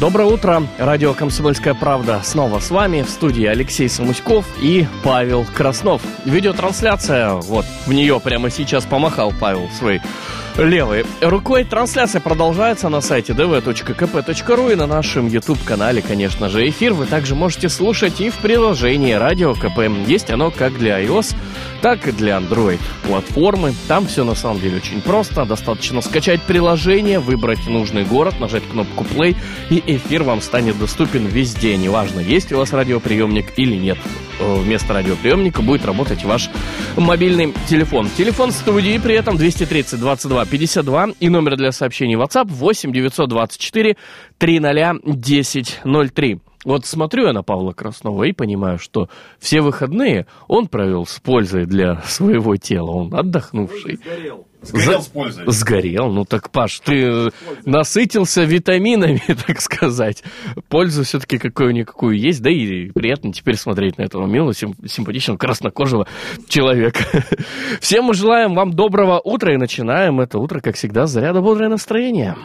Доброе утро. Радио «Комсомольская правда» снова с вами. В студии Алексей Самуськов и Павел Краснов. Видеотрансляция, вот, в нее прямо сейчас помахал Павел своей левой рукой. Трансляция продолжается на сайте dv.kp.ru и на нашем YouTube-канале, конечно же, эфир. Вы также можете слушать и в приложении Радио КП. Есть оно как для iOS, так и для Android платформы. Там все на самом деле очень просто. Достаточно скачать приложение, выбрать нужный город, нажать кнопку play, и эфир вам станет доступен везде. Неважно, есть у вас радиоприемник или нет. Э, Вместо радиоприемника будет работать ваш мобильный телефон. Телефон студии при этом 230 22 52 и номер для сообщений WhatsApp 8 924 300 10 03. Вот смотрю я на Павла Краснова и понимаю, что все выходные он провел с пользой для своего тела. Он отдохнувший. Сгорел За- с пользой. Сгорел. Ну так, Паш, ты насытился витаминами, так сказать. Пользу все-таки какую-никакую есть, да и приятно теперь смотреть на этого милого, сим- симпатичного, краснокожего человека. Всем мы желаем вам доброго утра и начинаем это утро, как всегда, с заряда бодрое настроение.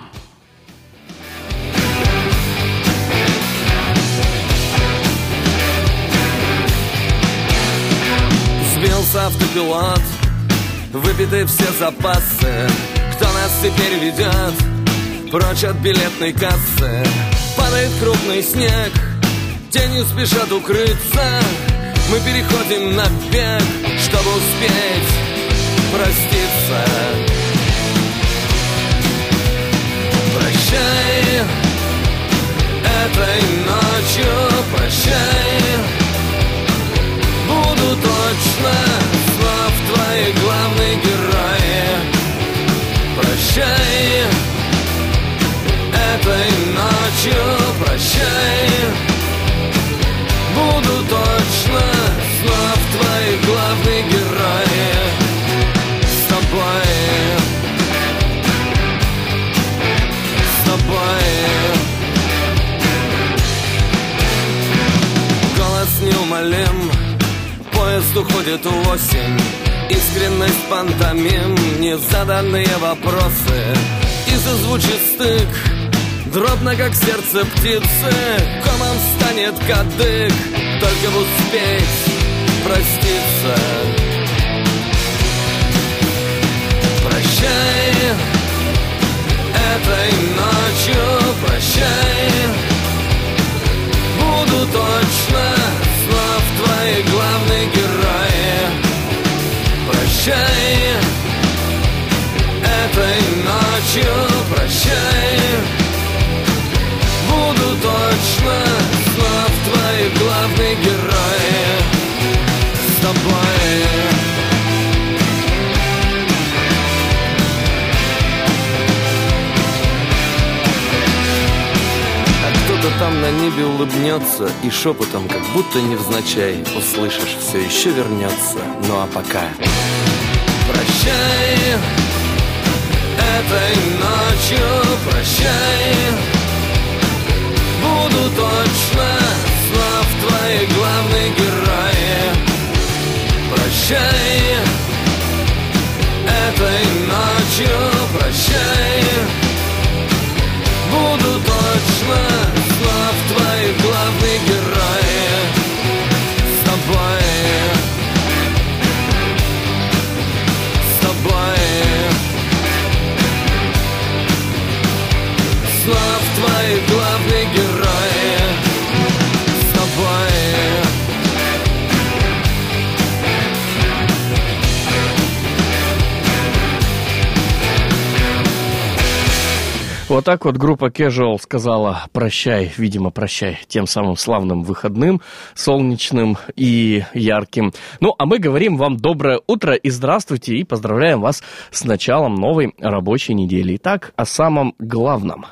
Автопилот, выпиты все запасы. Кто нас теперь ведет прочь от билетной кассы? Падает крупный снег, тенью спешат укрыться. Мы переходим на бег, чтобы успеть проститься. Прощай этой ночью, прощай Буду точно снов твои главные герои Прощай. Этой ночью прощай В осень Искренность пантомим Незаданные вопросы. И зазвучит стык Дробно, как сердце птицы. Комом станет кадык Только бы успеть проститься. Прощай Этой ночью прощай. Буду точно снов твои главные герои Прощай. Этой ночью прощай. Буду точно снов твои главные герои С тобой. А кто-то там на небе улыбнется И шепотом, как будто невзначай Услышишь, все еще вернется Ну а пока Прощай. Этой ночью прощай. Буду точно Вот так вот группа Casual сказала прощай, видимо, прощай тем самым славным выходным, солнечным и ярким. Ну, а мы говорим вам доброе утро и здравствуйте, и поздравляем вас с началом новой рабочей недели. Итак, о самом главном.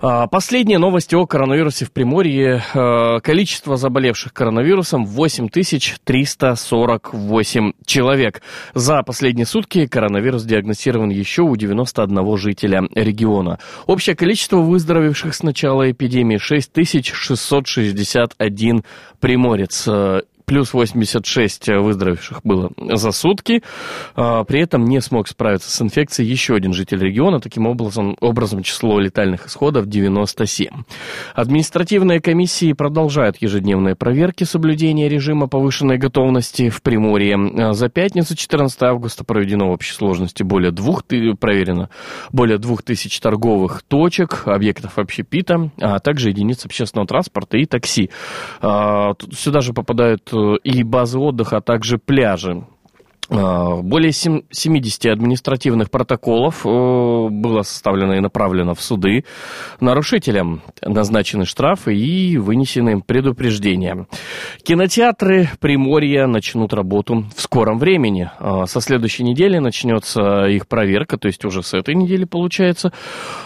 Последние новости о коронавирусе в Приморье. А, количество заболевших коронавирусом 8348 человек. За последние сутки коронавирус диагностирован еще у 91 жителя региона. Общее количество выздоровевших с начала эпидемии 6661 приморец плюс 86 выздоровевших было за сутки. А, при этом не смог справиться с инфекцией еще один житель региона. Таким образом, образом число летальных исходов 97. Административные комиссии продолжают ежедневные проверки соблюдения режима повышенной готовности в Приморье. А, за пятницу 14 августа проведено в общей сложности более двух, проверено более двух тысяч торговых точек, объектов общепита, а также единиц общественного транспорта и такси. А, сюда же попадают и базы отдыха, а также пляжи. А, более 70 административных протоколов э, было составлено и направлено в суды. Нарушителям назначены штрафы и вынесены предупреждения. Кинотеатры Приморья начнут работу в скором времени. А, со следующей недели начнется их проверка, то есть уже с этой недели получается.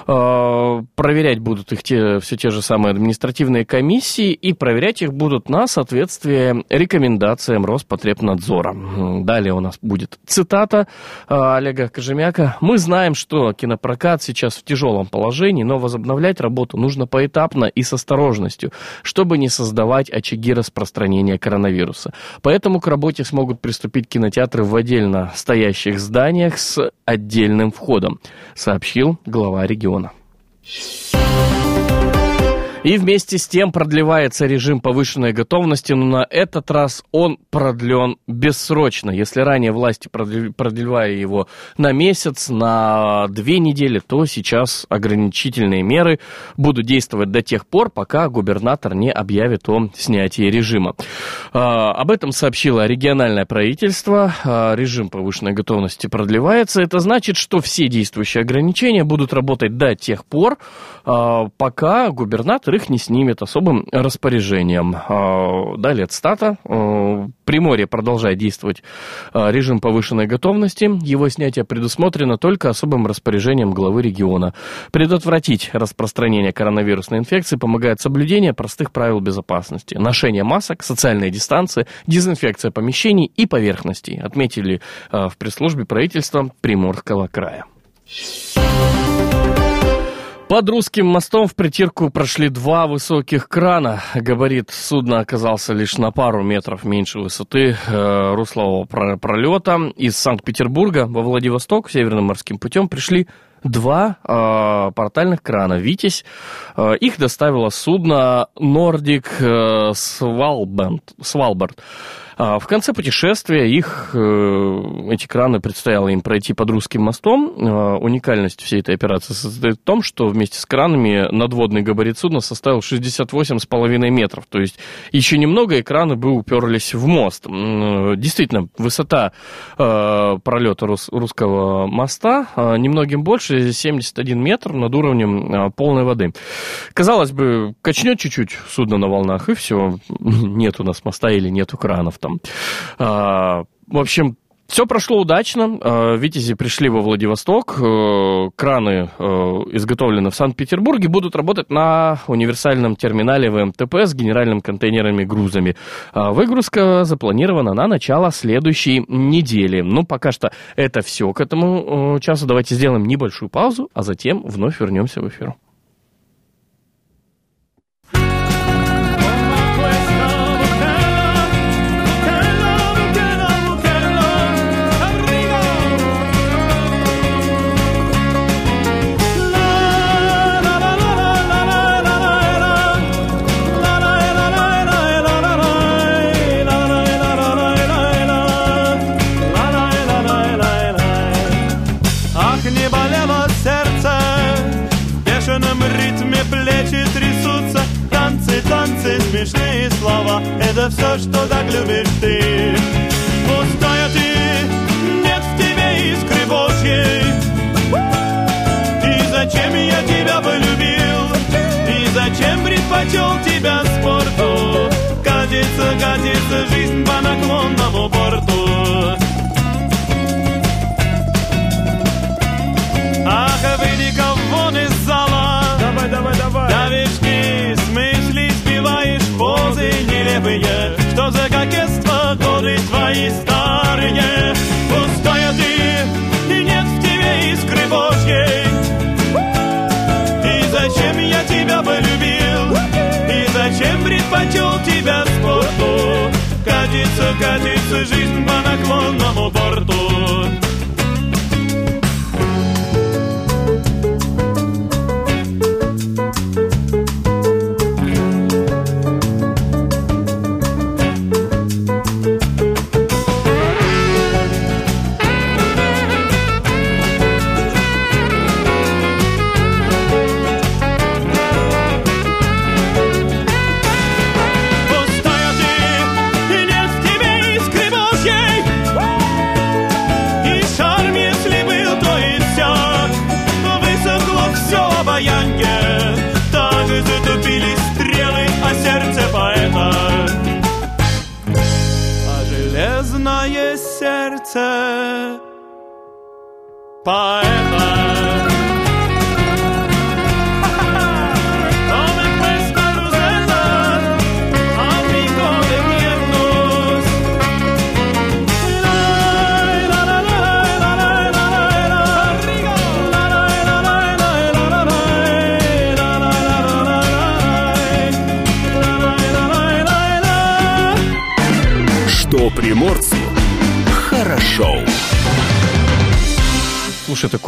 А, проверять будут их те, все те же самые административные комиссии и проверять их будут на соответствие рекомендациям Роспотребнадзора. Далее у нас нас будет цитата а, Олега Кожемяка. «Мы знаем, что кинопрокат сейчас в тяжелом положении, но возобновлять работу нужно поэтапно и с осторожностью, чтобы не создавать очаги распространения коронавируса. Поэтому к работе смогут приступить кинотеатры в отдельно стоящих зданиях с отдельным входом», сообщил глава региона. И вместе с тем продлевается режим повышенной готовности, но на этот раз он продлен бессрочно. Если ранее власти продлевали его на месяц, на две недели, то сейчас ограничительные меры будут действовать до тех пор, пока губернатор не объявит о снятии режима. А, об этом сообщило региональное правительство. А, режим повышенной готовности продлевается. Это значит, что все действующие ограничения будут работать до тех пор, а, пока губернатор их не снимет особым распоряжением. А, далее цитата. А, Приморье продолжает действовать а, режим повышенной готовности. Его снятие предусмотрено только особым распоряжением главы региона. Предотвратить распространение коронавирусной инфекции помогает соблюдение простых правил безопасности. Ношение масок, социальная дистанция, дезинфекция помещений и поверхностей, отметили в пресс-службе правительства Приморского края. Под русским мостом в притирку прошли два высоких крана. Габарит судна оказался лишь на пару метров меньше высоты э, руслового пролета. Из Санкт-Петербурга во Владивосток северным морским путем пришли два э, портальных крана «Витязь». Э, их доставило судно «Нордик э, Свалбард». А в конце путешествия их, э, эти краны предстояло им пройти под русским мостом. А, уникальность всей этой операции состоит в том, что вместе с кранами надводный габарит судна составил 68,5 метров. То есть еще немного, и краны бы уперлись в мост. Действительно, высота э, пролета русского моста э, немногим больше, 71 метр над уровнем полной воды. Казалось бы, качнет чуть-чуть судно на волнах, и все, нет у нас моста или нету кранов там. А, в общем, все прошло удачно. А, Витязи пришли во Владивосток. Э, краны, э, изготовленные в Санкт-Петербурге, будут работать на универсальном терминале ВМТП с генеральными контейнерами грузами. А, выгрузка запланирована на начало следующей недели. Ну, пока что это все к этому э, часу. Давайте сделаем небольшую паузу, а затем вновь вернемся в эфир. Это все, что так любишь ты. Пустая ты, нет в тебе искры Божьей. И зачем я тебя полюбил? И зачем предпочел тебя спорту? Катится, катится жизнь по наклонному борту. Ах, выйди-ка вон из зала. Давай, давай, давай левые, что за кокетство годы твои старые. Пустая ты, и нет в тебе искры Божьей. И зачем я тебя полюбил, и зачем предпочел тебя спорту? Катится, катится жизнь по наклонному борту.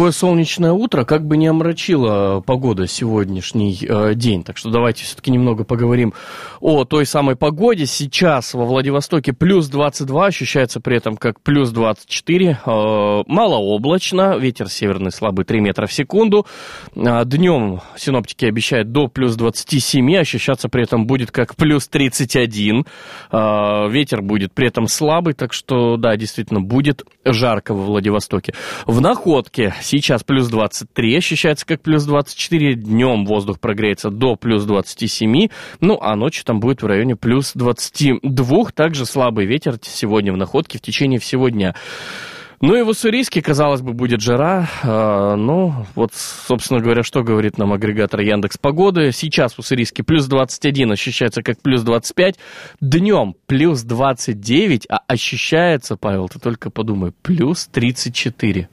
Такое солнечное утро как бы не омрачила погода сегодняшний э, день. Так что давайте все-таки немного поговорим о той самой погоде. Сейчас во Владивостоке плюс 22, ощущается при этом как плюс 24. Э, малооблачно, ветер северный слабый 3 метра в секунду. Э, днем синоптики обещают до плюс 27, ощущаться при этом будет как плюс 31. Э, ветер будет при этом слабый, так что, да, действительно, будет жарко во Владивостоке. В Находке сейчас плюс 23, ощущается как плюс 24. Днем воздух прогреется до плюс 27. Ну, а ночью там будет в районе плюс 22. Также слабый ветер сегодня в Находке в течение всего дня. Ну и в Уссурийске, казалось бы, будет жара. Э, ну, вот, собственно говоря, что говорит нам агрегатор Яндекс Погоды. Сейчас в Уссурийске плюс 21, ощущается как плюс 25. Днем плюс 29, а ощущается, Павел, ты только подумай, плюс 34.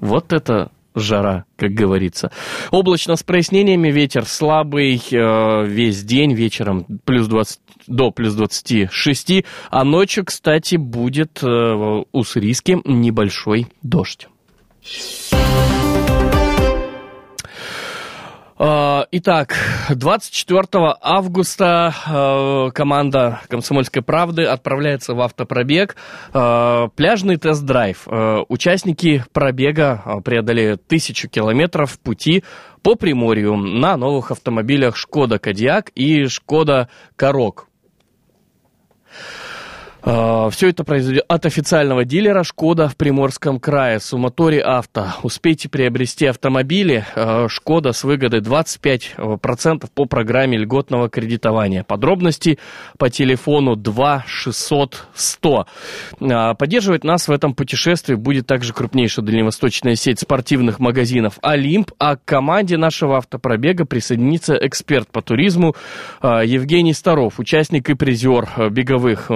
Вот это жара, как говорится. Облачно с прояснениями, ветер слабый э, весь день, вечером плюс 20, до плюс 26, а ночью, кстати, будет э, в Уссурийске небольшой дождь. Э, Итак, 24 августа э, команда «Комсомольской правды» отправляется в автопробег. Э, Пляжный тест-драйв. Участники пробега преодолеют тысячу километров пути по Приморью на новых автомобилях «Шкода Кодиак» и «Шкода Корок». Все это произойдет от официального дилера «Шкода» в Приморском крае. Суматори Авто. Успейте приобрести автомобили э, «Шкода» с выгодой 25% по программе льготного кредитования. Подробности по телефону 2 600 100. Э, Поддерживать нас в этом путешествии будет также крупнейшая дальневосточная сеть спортивных магазинов «Олимп», а к команде нашего автопробега присоединится эксперт по туризму э, Евгений Старов, участник и призер э, беговых э,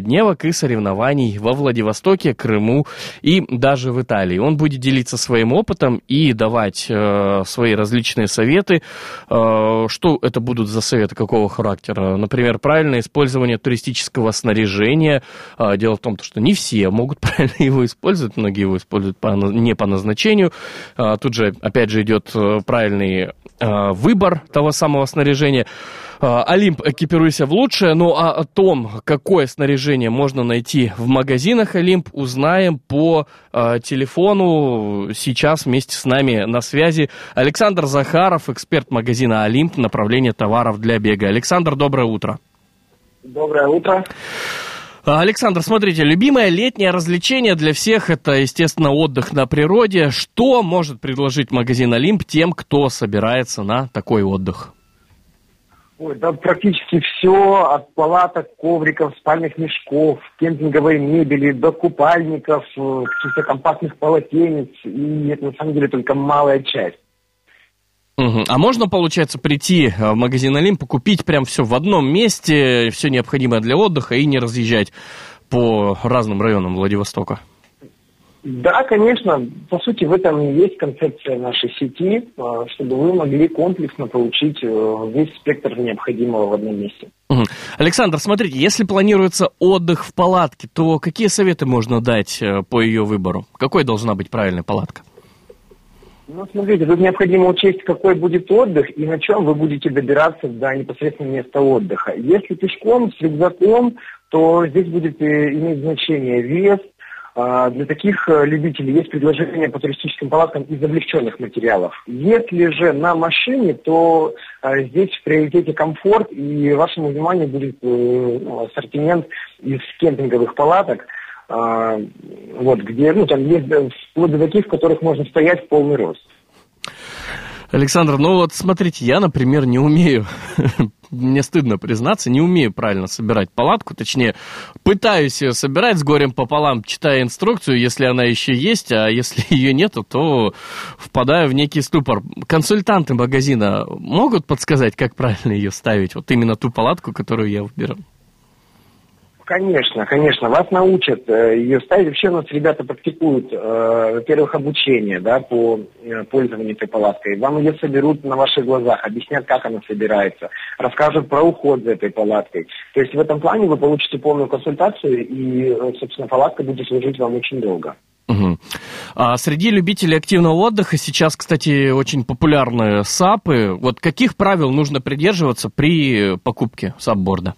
многодневок и соревнований во Владивостоке, Крыму и даже в Италии. Он будет делиться своим опытом и давать э, свои различные советы. Э, что это будут за советы, какого характера? Например, правильное использование туристического снаряжения. Э, дело в том, что не все могут правильно его использовать, многие его используют по, не по назначению. Э, тут же, опять же, идет правильный э, выбор того самого снаряжения. Э, Олимп, экипируйся в лучшее. Ну а о том, какое снаряжение можно найти в магазинах Олимп, узнаем по э, телефону. Сейчас вместе с нами на связи Александр Захаров, эксперт магазина Олимп, направление товаров для бега. Александр, доброе утро. Доброе утро. А, Александр, смотрите, любимое летнее развлечение для всех это, естественно, отдых на природе. Что может предложить магазин Олимп тем, кто собирается на такой отдых? Ой, да практически все, от палаток, ковриков, спальных мешков, кемпинговой мебели, до купальников, э, каких-то компактных полотенец. И это на самом деле только малая часть. А можно, получается, прийти э, в магазин Олимп, купить прям все в одном месте, все необходимое для отдыха и не разъезжать по разным районам Владивостока? Да, конечно. По сути, в этом и есть концепция нашей сети, а, чтобы вы могли комплексно получить э, весь спектр необходимого в одном месте. Александр, смотрите, если планируется отдых в палатке, то какие советы можно дать э, по ее выбору? Какой должна быть правильная палатка? Ну, смотрите, тут необходимо учесть, какой будет отдых и на чем вы будете добираться до непосредственно места отдыха. Если пешком, с рюкзаком, то здесь будет э, иметь значение вес. А, Для таких э, любителей есть предложение по туристическим палаткам из облегченных материалов. Если же на машине, то э, здесь в приоритете комфорт, и вашему вниманию будет э, ну, ассортимент из кемпинговых палаток, а, вот, где, ну, там есть вплоть до таких, в которых можно стоять в полный рост. Александр, ну вот смотрите, я, например, не умею, мне стыдно признаться, не умею правильно собирать палатку, точнее, пытаюсь ее собирать с горем пополам, читая инструкцию, если она еще есть, а если ее нету, то впадаю в некий ступор. Консультанты магазина могут подсказать, как правильно ее ставить, вот именно ту палатку, которую я выберу? Конечно, конечно, вас научат э, ее ставить. Вообще у нас ребята практикуют, э, во-первых, обучение да, по э, пользованию этой палаткой. Вам ее соберут на ваших глазах, объяснят, как она собирается, расскажут про уход за этой палаткой. То есть в этом плане вы получите полную консультацию, и, собственно, палатка будет служить вам очень долго. Мгм. А среди любителей активного отдыха сейчас, кстати, очень популярны САПы. Вот каких правил нужно придерживаться при покупке сапборда?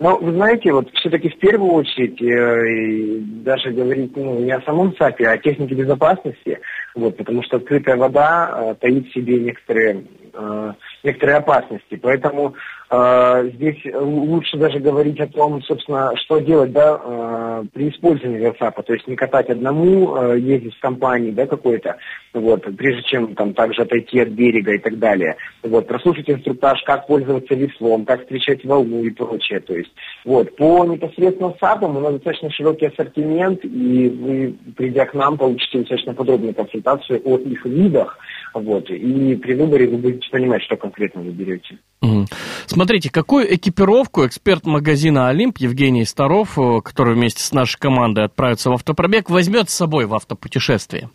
Ну, вы знаете, вот все-таки в первую очередь э, даже говорить ну, не о самом САПе, а о технике безопасности, вот, потому что открытая вода э, таит в себе некоторые, э, некоторые опасности. Поэтому здесь лучше даже говорить о том, собственно, что делать да, э, при использовании САПа, то есть не катать одному, э, ездить в компании да, какой-то, вот, прежде чем там также отойти от берега и так далее. Вот, прослушать инструктаж, как пользоваться веслом, как встречать волну и прочее. То есть, вот, по непосредственно САПам у нас достаточно широкий ассортимент, и вы, придя к нам, получите достаточно подробную консультацию о их видах, вот, и при выборе вы будете понимать, что конкретно вы берете. Мгм. Смотрите, какую экипировку эксперт магазина «Олимп» Евгений Старов, э, который вместе с нашей командой отправится в автопробег, возьмет с собой в автопутешествие?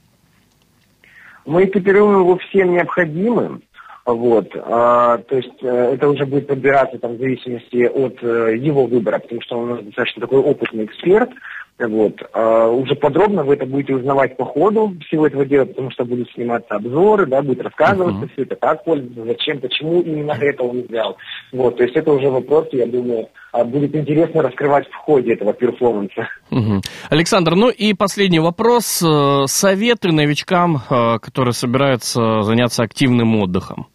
Мы экипируем его всем необходимым. Вот, а, то есть э, это уже будет подбираться там, в зависимости от э, его выбора, потому что он у нас достаточно такой опытный эксперт. Вот, а, уже подробно вы это будете узнавать по ходу всего этого дела, потому что будут сниматься обзоры, да, будет рассказываться Мгм. все это, как пользоваться, зачем, почему именно это он взял. Вот, то есть это уже вопрос, я думаю, а, будет интересно раскрывать в ходе этого перформанса. Мгм. Александр, ну и последний вопрос. Э, Советы новичкам, э, которые собираются заняться активным отдыхом?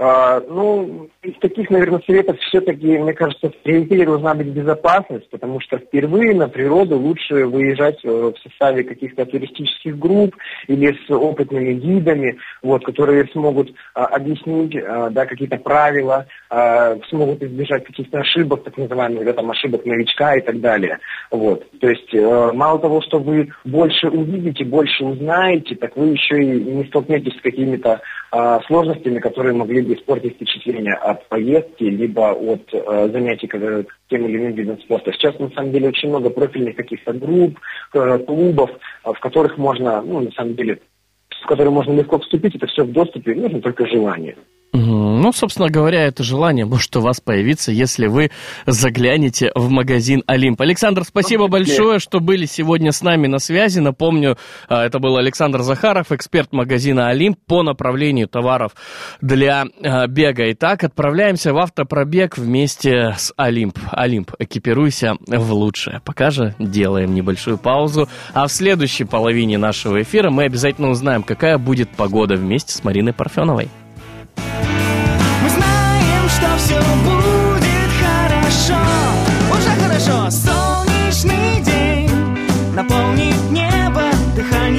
А, ну, из таких, наверное, советов все-таки, мне кажется, в приоритете должна быть безопасность, потому что впервые на природу лучше выезжать э, в составе каких-то туристических групп или с опытными гидами, вот, которые смогут а, объяснить а, да, какие-то правила, а, смогут избежать каких-то ошибок, так называемых, да, там, ошибок новичка и так далее. Вот. То есть э, мало того, что вы больше увидите, больше узнаете, так вы еще и не столкнетесь с какими-то а, сложностями, которые могли бы испортить впечатление от поездки, либо от э, занятий когда- тем или иным видом спорта. Сейчас, на самом деле, очень много профильных каких-то групп, э, клубов, э, в которых можно, ну, на самом деле, в которые можно легко вступить, это все в доступе, нужно только желание. Ну, собственно говоря, это желание может у вас появиться, если вы заглянете в магазин «Олимп». Александр, спасибо большое, что были сегодня с нами на связи. Напомню, а, это был Александр Захаров, эксперт магазина «Олимп» по направлению товаров для а, бега. Итак, отправляемся в автопробег вместе с «Олимп». «Олимп», экипируйся в лучшее. Пока же делаем небольшую паузу. А в следующей половине нашего эфира мы обязательно узнаем, какая будет погода вместе с Мариной Парфеновой. Что все будет хорошо. Уже хорошо. Солнечный день Наполнит небо дыханием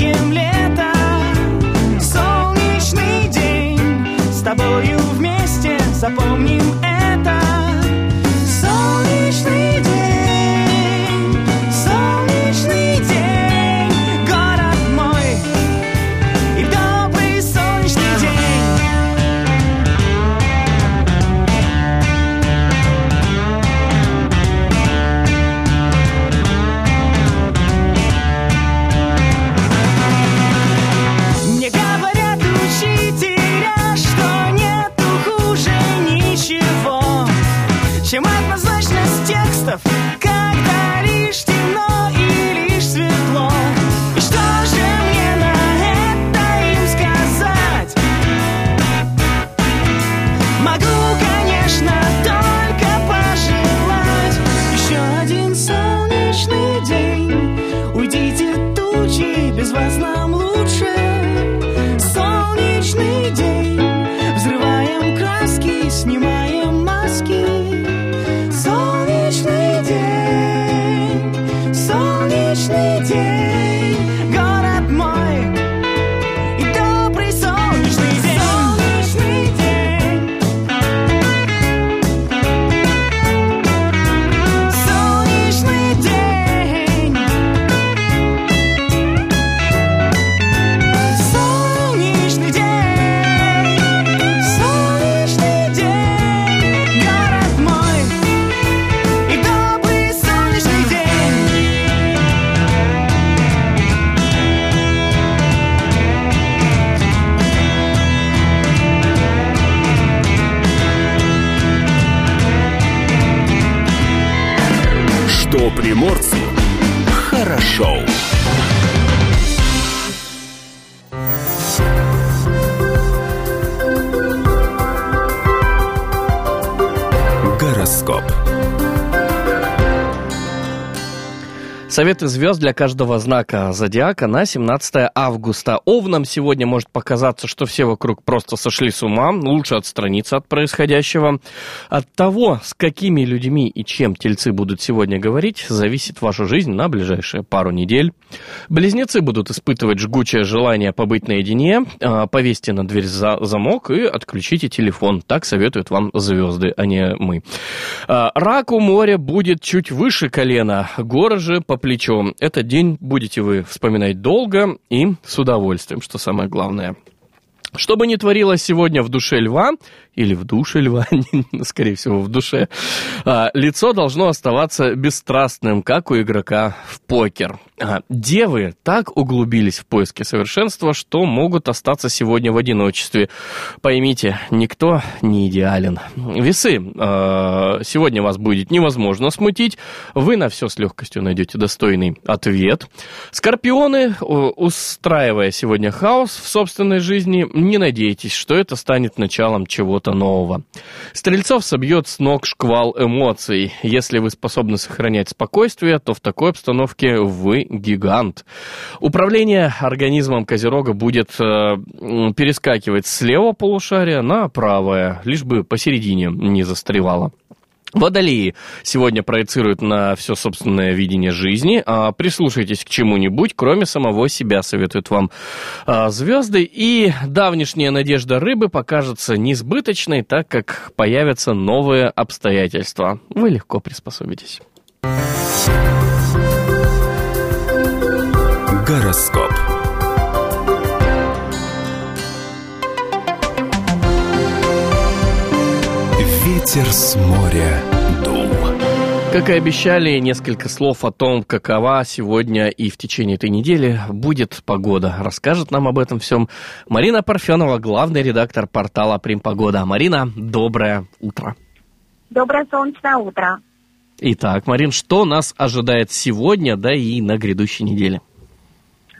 Советы звезд для каждого знака зодиака на 17 августа. Овнам сегодня может показаться, что все вокруг просто сошли с ума. Лучше отстраниться от происходящего. От того, с какими людьми и чем тельцы будут сегодня говорить, зависит ваша жизнь на ближайшие пару недель. Близнецы будут испытывать жгучее желание побыть наедине. А, Повесьте на дверь за замок и отключите телефон. Так советуют вам звезды, а не мы. А, Рак у моря будет чуть выше колена, горы же по плечо. Этот день будете вы вспоминать долго и с удовольствием, что самое главное. Что бы ни творилось сегодня в душе льва, или в душе льва, скорее всего, в душе, а, лицо должно оставаться бесстрастным, как у игрока в покер. А, Девы так углубились в поиски совершенства, что могут остаться сегодня в одиночестве. Поймите, никто не идеален. Весы, а, сегодня вас будет невозможно смутить, вы на все с легкостью найдете достойный ответ. Скорпионы, устраивая сегодня хаос в собственной жизни, не надейтесь, что это станет началом чего-то нового. Стрельцов собьет с ног шквал эмоций. Если вы способны сохранять спокойствие, то в такой обстановке вы гигант. Управление организмом Козерога будет э, перескакивать с левого полушария на правое, лишь бы посередине не застревало. Водолеи сегодня проецируют на все собственное видение жизни. А, Прислушайтесь к чему-нибудь, кроме самого себя, советуют вам а, звезды. И давнишняя надежда рыбы покажется несбыточной, так как появятся новые обстоятельства. Вы легко приспособитесь. С моря дул. Как и обещали, несколько слов о том, какова сегодня и в течение этой недели будет погода. Расскажет нам об этом всем Марина Парфенова, главный редактор портала Примпогода. Марина, доброе утро. Доброе солнечное утро. Итак, Марин, что нас ожидает сегодня, да и на грядущей неделе?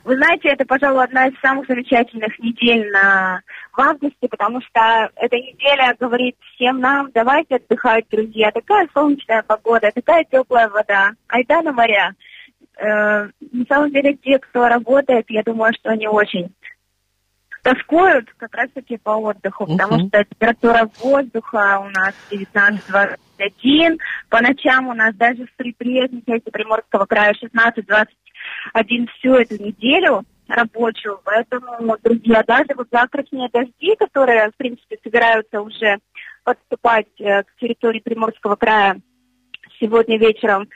Вы знаете, это, пожалуй, одна из самых замечательных недель на... в августе, потому что эта неделя говорит всем нам, давайте отдыхать, друзья. Такая солнечная погода, такая теплая вода. Айда на моря. Э, на самом деле, те, кто работает, я думаю, что они очень тоскуют как раз-таки по отдыху, потому Мгм. что температура воздуха у нас 19-21, по ночам у нас даже в припредней части Приморского края 16-21 всю эту неделю рабочую, поэтому, друзья, даже вот завтрашние дожди, которые, в принципе, собираются уже подступать э, к территории Приморского края сегодня вечером,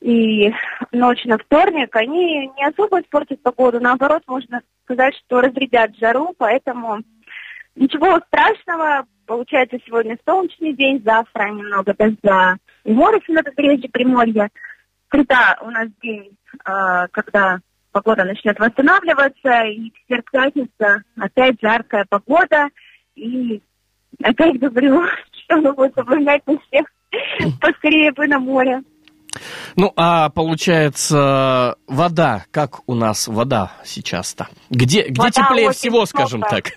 и ночь на вторник, они не особо испортят погоду, наоборот, можно сказать, что разрядят жару, поэтому ничего страшного, получается сегодня солнечный день, завтра немного дождя. И морось на побережье Приморья. Среда у нас день, э, когда погода начнет восстанавливаться, и четверг пятница опять жаркая погода, и опять говорю, что мы будем соблюдать на всех Поскорее бы на море. Ну, а получается, вода, как у нас вода сейчас-то? Где, где Вода теплее всего, скажем теплая. так?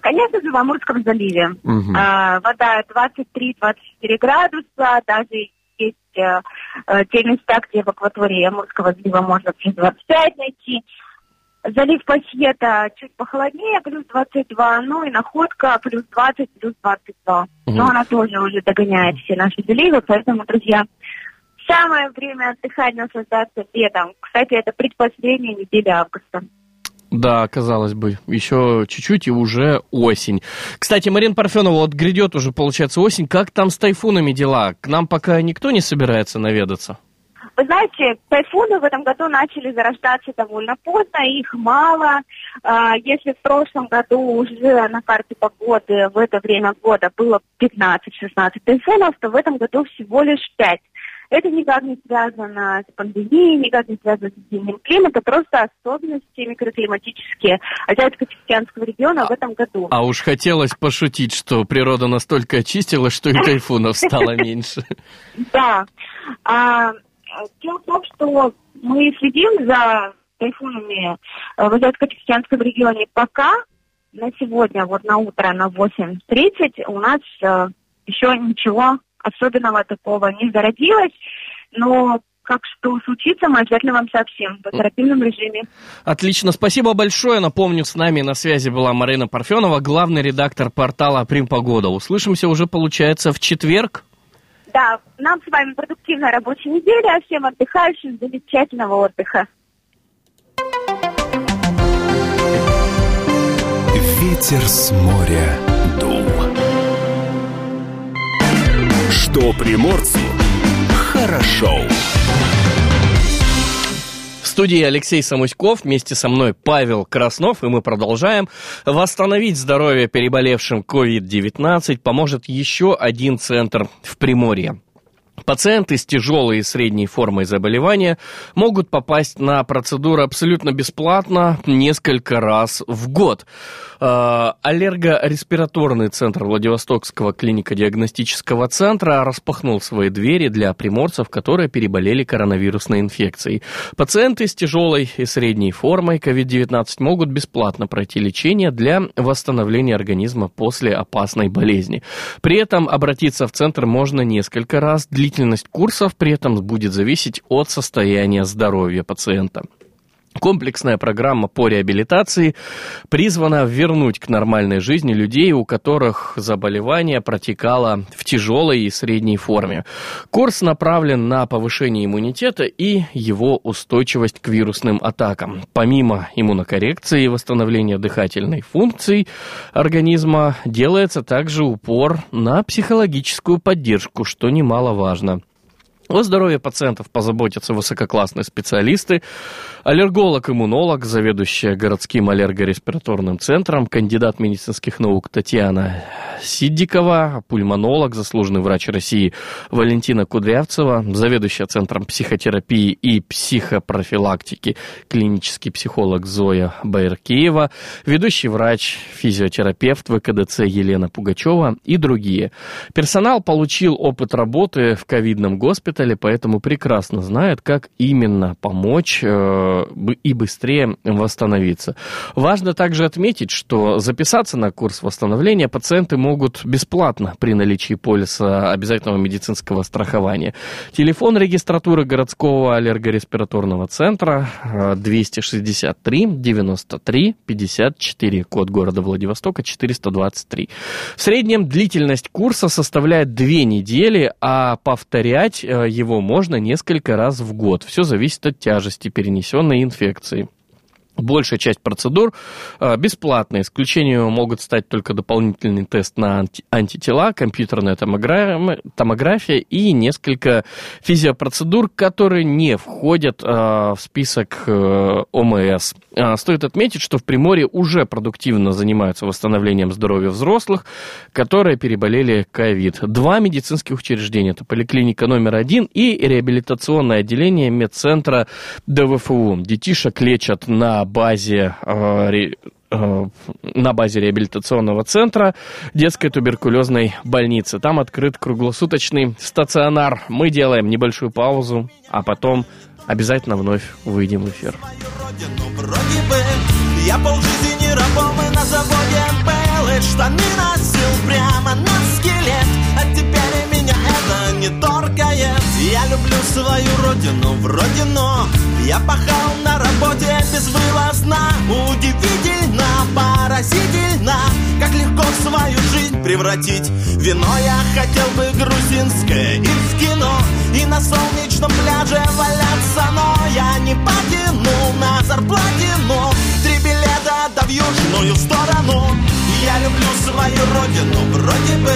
Конечно же, в Амурском заливе. Мгм. А, вода 23-24 градуса, даже есть э, э, те места, где в акватории Амурского залива можно плюс 25 найти. Залив Пасьета чуть похолоднее, плюс 22, ну и находка плюс 20, плюс 22. Мгм. Но она тоже уже догоняет все наши заливы, поэтому, друзья, самое время отдыхать, наслаждаться летом. Кстати, это предпоследняя неделя августа. Да, казалось бы, еще чуть-чуть и уже осень. Кстати, Марина Парфенова, вот грядет уже, получается, осень. Как там с тайфунами дела? К нам пока никто не собирается наведаться? Вы знаете, тайфуны в этом году начали зарождаться довольно поздно, их мало. А, Если в прошлом году уже на карте погоды в это время года было 15-16 тайфунов, то в этом году всего лишь 5. Это никак не связано с пандемией, никак не связано с изменением климата, просто особенности микроклиматические Азиатско-Тихоокеанского региона в этом году. А уж хотелось пошутить, что природа настолько очистилась, что и тайфунов стало меньше. Да. А, дело в том, что мы следим за тайфунами э, в Азиатско-Тихоокеанском регионе пока на сегодня, вот на утро, на 8.30 у нас э, еще ничего особенного такого не зародилось, но как что случится, мы обязательно вам сообщим в оперативном режиме. Отлично, спасибо большое. Напомню, с нами на связи была Марина Парфенова, главный редактор портала Примпогода. Услышимся уже, получается, в четверг. Да, нам с вами продуктивная рабочая неделя, всем отдыхающим замечательного отдыха. Ветер с моря дул. Что приморцу хорошо. В студии Алексей Самуськов, вместе со мной Павел Краснов, и мы продолжаем. Восстановить здоровье переболевшим COVID-19 поможет еще один центр в Приморье. Пациенты с тяжелой и средней формой заболевания могут попасть на процедуру абсолютно бесплатно несколько раз в год. Э, Аллергореспираторный центр Владивостокского клинико-диагностического центра распахнул свои двери для приморцев, которые переболели коронавирусной инфекцией. Пациенты с тяжелой и средней формой COVID-19 могут бесплатно пройти лечение для восстановления организма после опасной болезни. При этом обратиться в центр можно несколько раз. Длительность курсов при этом будет зависеть от состояния здоровья пациента. Комплексная программа по реабилитации призвана вернуть к нормальной жизни людей, у которых заболевание протекало в тяжелой и средней форме. Курс направлен на повышение иммунитета и его устойчивость к вирусным атакам. Помимо иммунокоррекции и восстановления дыхательной функции организма, делается также упор на психологическую поддержку, что немаловажно. О здоровье пациентов позаботятся высококлассные специалисты, аллерголог-иммунолог, заведующая городским аллергореспираторным центром, кандидат медицинских наук Татьяна Сиддикова, пульмонолог, заслуженный врач России Валентина Кудрявцева, заведующая центром психотерапии и психопрофилактики, клинический психолог Зоя Байеркеева, ведущий врач, физиотерапевт ВКДЦ Елена Пугачева и другие. Персонал получил опыт работы в ковидном госпитале, поэтому прекрасно знает, как именно помочь э, и быстрее восстановиться. Важно также отметить, что записаться на курс восстановления пациенты могут бесплатно при наличии полиса обязательного медицинского страхования. Телефон регистратуры городского аллергореспираторного центра э, 263 93 54, код города Владивостока 423. В среднем длительность курса составляет две недели, а повторять э, его можно несколько раз в год. Все зависит от тяжести перенесенной инфекции. Большая часть процедур э, бесплатная. Исключением могут стать только дополнительный тест на анти- антитела, компьютерная томогра- томография и несколько физиопроцедур, которые не входят э, в список э, ОМС. А, Стоит отметить, что в Приморье уже продуктивно занимаются восстановлением здоровья взрослых, которые переболели ковид. Два медицинских учреждения. Это поликлиника номер один и реабилитационное отделение медцентра ДВФУ. Детишек лечат на базе э, э, на базе реабилитационного центра детской туберкулезной больницы. Там открыт круглосуточный стационар. Мы делаем небольшую паузу, а потом обязательно вновь выйдем в эфир. Я полжизни рабом и на заводе был штаны носил прямо на скелет А теперь не торкает Я люблю свою родину вроде но Я пахал на работе безвылазно. Удивительно, поразительно Как легко свою жизнь превратить. В Вино я хотел бы грузинское и в кино И на солнечном пляже валяться Но я не потянул на зарплате Но три билета да в южную сторону. Я люблю свою родину вроде бы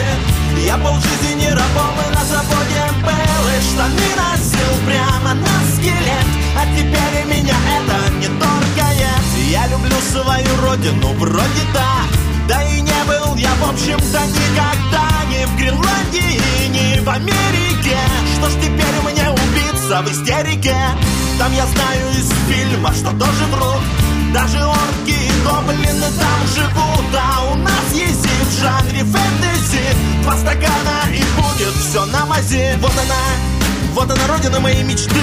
Я полжизни рабом и на заводе был И штаны носил прямо на скелет. А теперь меня это не торкает Я. Люблю свою родину вроде да. Да и не был я в общем-то никогда Ни в Гренландии, ни в Америке. Что ж теперь мне убиться в истерике? Там я знаю из фильма, что тоже врут Даже орки и гоблины там живут А у нас есть и в жанре фэнтези мази Вот она, вот она родина моей мечты.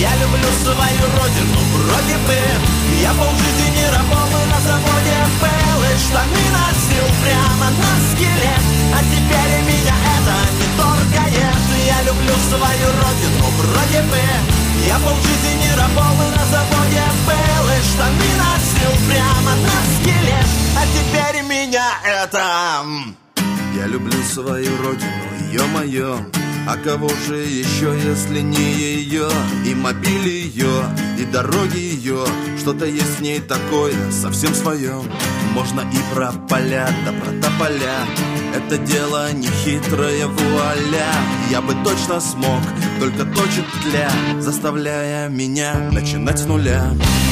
Я люблю свою родину вроде бы. Я полжизни рабом и на заводе был И штаны носил прямо на скелет. А теперь меня это не торкает Я люблю свою родину вроде бы. Я полжизни рабом и на заводе был И штаны носил прямо на скелет. А теперь меня это... Я люблю свою родину, ё-моё А кого же еще, если не ее И мобиль ее, и дороги ее Что-то есть в ней такое, совсем свое Можно и про поля, да про тополя. Это дело не хитрое вуаля. Я бы точно смог, только точит тля Заставляя меня начинать с нуля.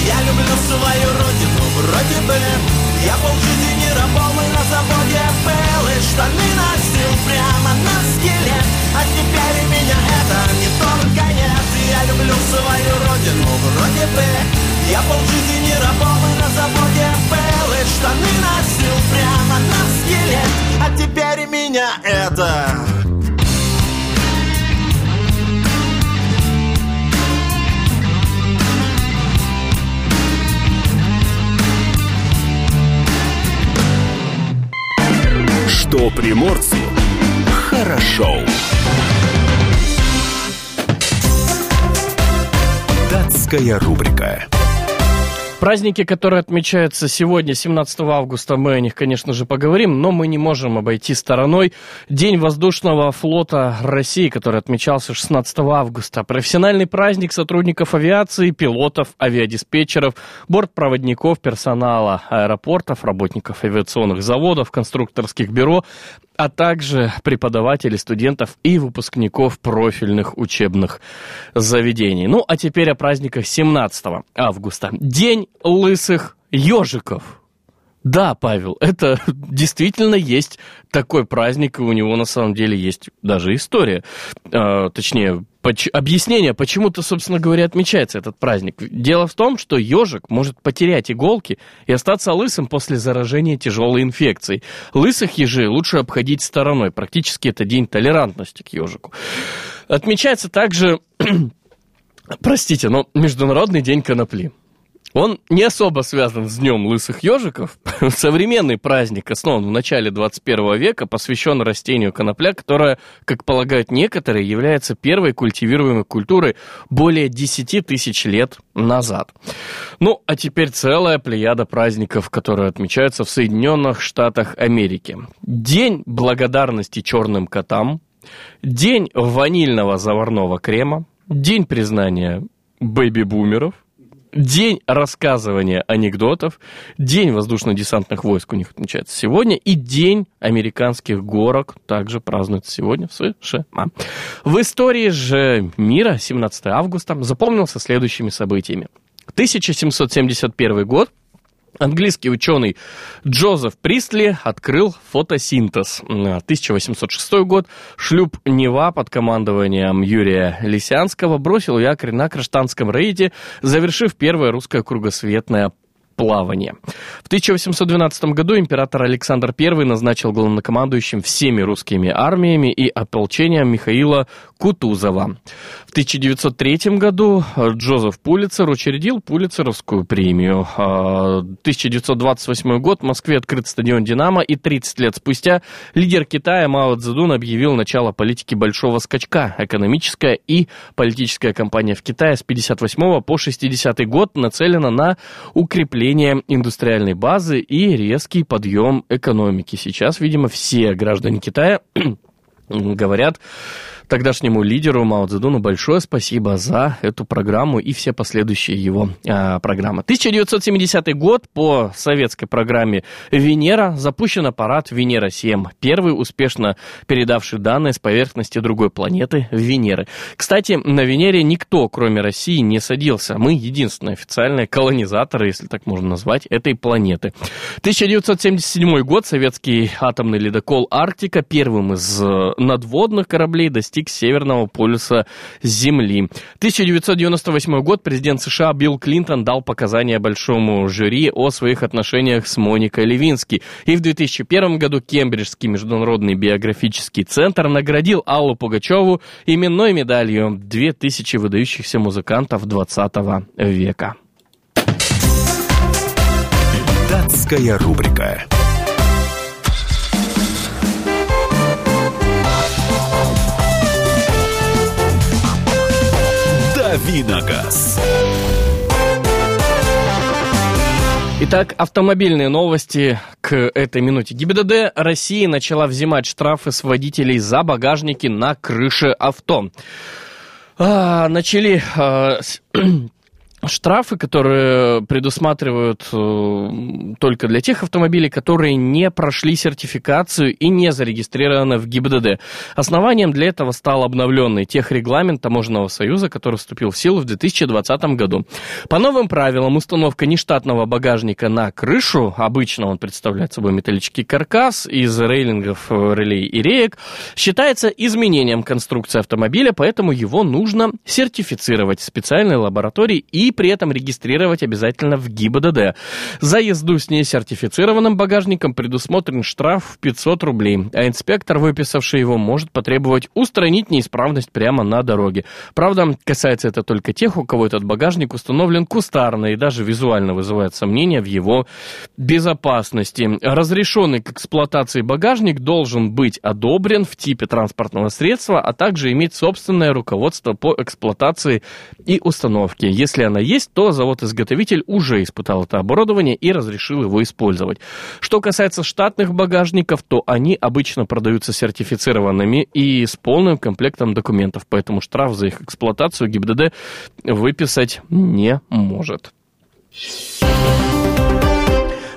Я люблю свою родину вроде бы Я полжизни рабом и на заводе был И штаны носил прямо на скелет А теперь меня это не торкает Я. Люблю свою родину вроде бы. Я полжизни рабом и на заводе был И штаны носил прямо на скелет А теперь меня это... Что приморцу хорошо. Датская рубрика. Праздники, которые отмечаются сегодня, 17 августа, мы о них, конечно же, поговорим, но мы не можем обойти стороной День воздушного флота России, который отмечался 16 августа. Профессиональный праздник сотрудников авиации, пилотов, авиадиспетчеров, бортпроводников, персонала аэропортов, работников авиационных заводов, конструкторских бюро, а также преподавателей, студентов и выпускников профильных учебных заведений. Ну, а теперь о праздниках 17 августа. День лысых ежиков. Да, Павел, это действительно есть такой праздник, и у него на самом деле есть даже история. Э, точнее, поч- объяснение, почему-то, собственно говоря, отмечается этот праздник. Дело в том, что ежик может потерять иголки и остаться лысым после заражения тяжелой инфекцией. Лысых ежей лучше обходить стороной. Практически это день толерантности к ежику. Отмечается также, простите, но Международный день конопли. Он не особо связан с Днем лысых ежиков. Современный праздник основан в начале 21 века, посвящен растению конопля, которое, как полагают некоторые, является первой культивируемой культурой более 10 тысяч лет назад. Ну, а теперь целая плеяда праздников, которые отмечаются в Соединенных Штатах Америки. День благодарности черным котам, День ванильного заварного крема, День признания бэби-бумеров, День рассказывания анекдотов, День воздушно-десантных войск у них отмечается сегодня, и День американских горок также празднуется сегодня в США. В истории же мира 17 августа запомнился следующими событиями. 1771 год Английский ученый Джозеф Пристли открыл фотосинтез. 1806 год шлюп Нева под командованием Юрия Лисянского бросил якорь на Краштанском рейде, завершив первое русское кругосветное плавания. В 1812 году император Александр I назначил главнокомандующим всеми русскими армиями и ополчением Михаила Кутузова. В 1903 году Джозеф Пулицер учредил Пулицеровскую премию. 1928 а, год в Москве открыт стадион «Динамо», и 30 лет спустя лидер Китая Мао Цзэдун объявил начало политики большого скачка. Экономическая и политическая кампания в Китае с 58 по 60 год нацелена на укрепление индустриальной базы и резкий подъем экономики. Сейчас, видимо, все граждане Китая говорят тогдашнему лидеру Мао Цзэдуну большое спасибо за эту программу и все последующие его а, программы. 1970 год по советской программе «Венера» запущен аппарат «Венера-7», первый успешно передавший данные с поверхности другой планеты Венеры. Кстати, на Венере никто, кроме России, не садился. Мы единственные официальные колонизаторы, если так можно назвать, этой планеты. 1977 год советский атомный ледокол «Арктика» первым из э, надводных кораблей достиг достиг Северного полюса Земли. 1998 год президент США Билл Клинтон дал показания большому жюри о своих отношениях с Моникой Левински. И в 2001 году Кембриджский международный биографический центр наградил Аллу Пугачеву именной медалью 2000 выдающихся музыкантов 20 века. Датская рубрика. Давиногаз. Итак, автомобильные новости к этой минуте. ГИБДД России начала взимать штрафы с водителей за багажники на крыше авто. А, начали а, штрафы, которые предусматривают э, только для тех автомобилей, которые не прошли сертификацию и не зарегистрированы в ГИБДД. Основанием для этого стал обновленный техрегламент Таможенного союза, который вступил в силу в 2020 году. По новым правилам установка нештатного багажника на крышу, обычно он представляет собой металлический каркас из рейлингов, э, релей и реек, считается изменением конструкции автомобиля, поэтому его нужно сертифицировать в специальной лаборатории и при этом регистрировать обязательно в ГИБДД. За езду с несертифицированным багажником предусмотрен штраф в 500 рублей, а инспектор, выписавший его, может потребовать устранить неисправность прямо на дороге. Правда, касается это только тех, у кого этот багажник установлен кустарно и даже визуально вызывает сомнения в его безопасности. Разрешенный к эксплуатации багажник должен быть одобрен в типе транспортного средства, а также иметь собственное руководство по эксплуатации и установке. Если она есть, то завод-изготовитель уже испытал это оборудование и разрешил его использовать. Что касается штатных багажников, то они обычно продаются сертифицированными и с полным комплектом документов, поэтому штраф за их эксплуатацию ГИБДД выписать не может.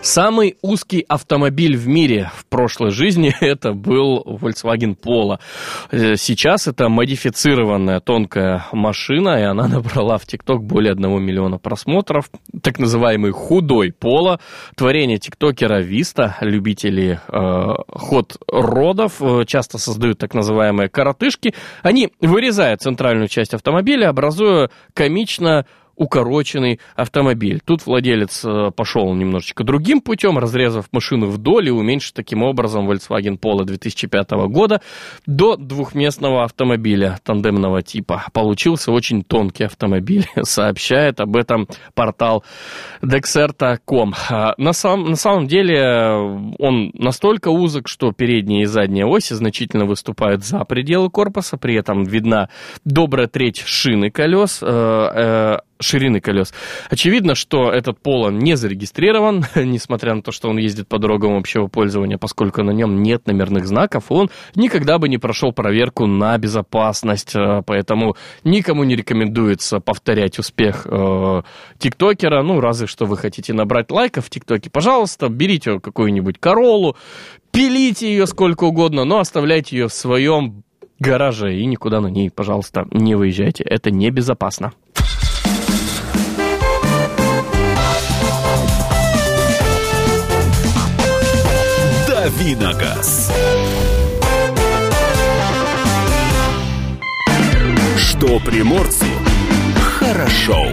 Самый узкий автомобиль в мире в прошлой жизни это был Volkswagen Polo. Э, сейчас это модифицированная тонкая машина, и она набрала в ТикТок более 1 миллиона просмотров. Так называемый худой Polo, творение тиктокера Виста, любители э, ход родов, э, часто создают так называемые коротышки. Они вырезают центральную часть автомобиля, образуя комично укороченный автомобиль. Тут владелец э, пошел немножечко другим путем, разрезав машину вдоль и уменьшив таким образом Volkswagen Polo 2005 года до двухместного автомобиля тандемного типа. Получился очень тонкий автомобиль, сообщает об этом портал Dexerta.com. А, на, сам, на самом деле он настолько узок, что передняя и задняя оси значительно выступают за пределы корпуса, при этом видна добрая треть шины колес, э, э, ширины колес. Очевидно, что этот Поло не зарегистрирован, несмотря на то, что он ездит по дорогам общего пользования, поскольку на нем нет номерных знаков, он никогда бы не прошел проверку на безопасность, э, поэтому никому не рекомендуется повторять успех э, тиктокера, ну, разве что вы хотите набрать лайков в тиктоке, пожалуйста, берите какую-нибудь Королу, пилите ее сколько угодно, но оставляйте ее в своем гараже и никуда на ней, пожалуйста, не выезжайте. Это небезопасно. Давиногаз. Что приморцу хорошо.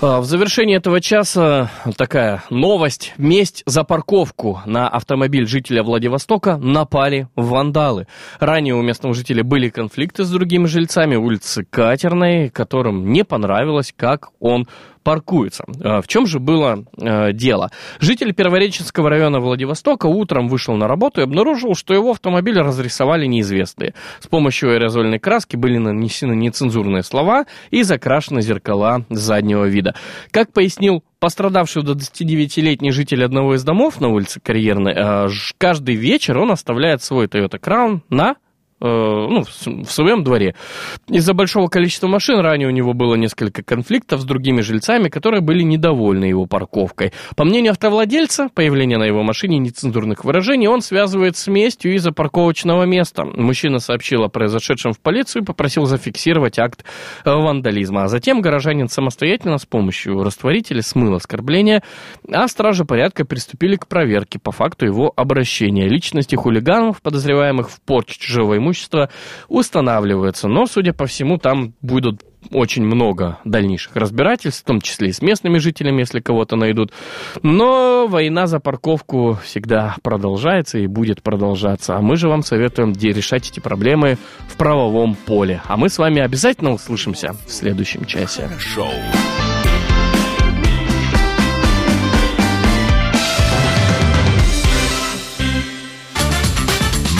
А, В завершении этого часа такая новость. Месть за парковку на автомобиль жителя Владивостока напали вандалы. Ранее у местного жителя были конфликты с другими жильцами улицы Катерной, которым не понравилось, как он паркуется. А, В чем же было э, дело? Житель Первореченского района Владивостока утром вышел на работу и обнаружил, что его автомобиль разрисовали неизвестные. С помощью аэрозольной краски были нанесены нецензурные слова и закрашены зеркала заднего вида. Как пояснил пострадавший до 29-летний житель одного из домов на улице Карьерной, ж- каждый вечер он оставляет свой Toyota Crown на ну, в своем дворе. Из-за большого количества машин ранее у него было несколько конфликтов с другими жильцами, которые были недовольны его парковкой. По мнению автовладельца, появление на его машине нецензурных выражений он связывает с местью из-за парковочного места. Мужчина сообщил о произошедшем в полицию и попросил зафиксировать акт э, вандализма. А затем горожанин самостоятельно с помощью растворителя смыл оскорбление, а стражи порядка приступили к проверке по факту его обращения. Личности хулиганов, подозреваемых в порче чужого имущества, устанавливаются. Но, судя по всему, там будут очень много дальнейших разбирательств, в том числе и с местными жителями, если кого-то найдут. Но война за парковку всегда продолжается и будет продолжаться. А мы же вам советуем где решать эти проблемы в правовом поле. А мы с вами обязательно услышимся в следующем часе. Шоу.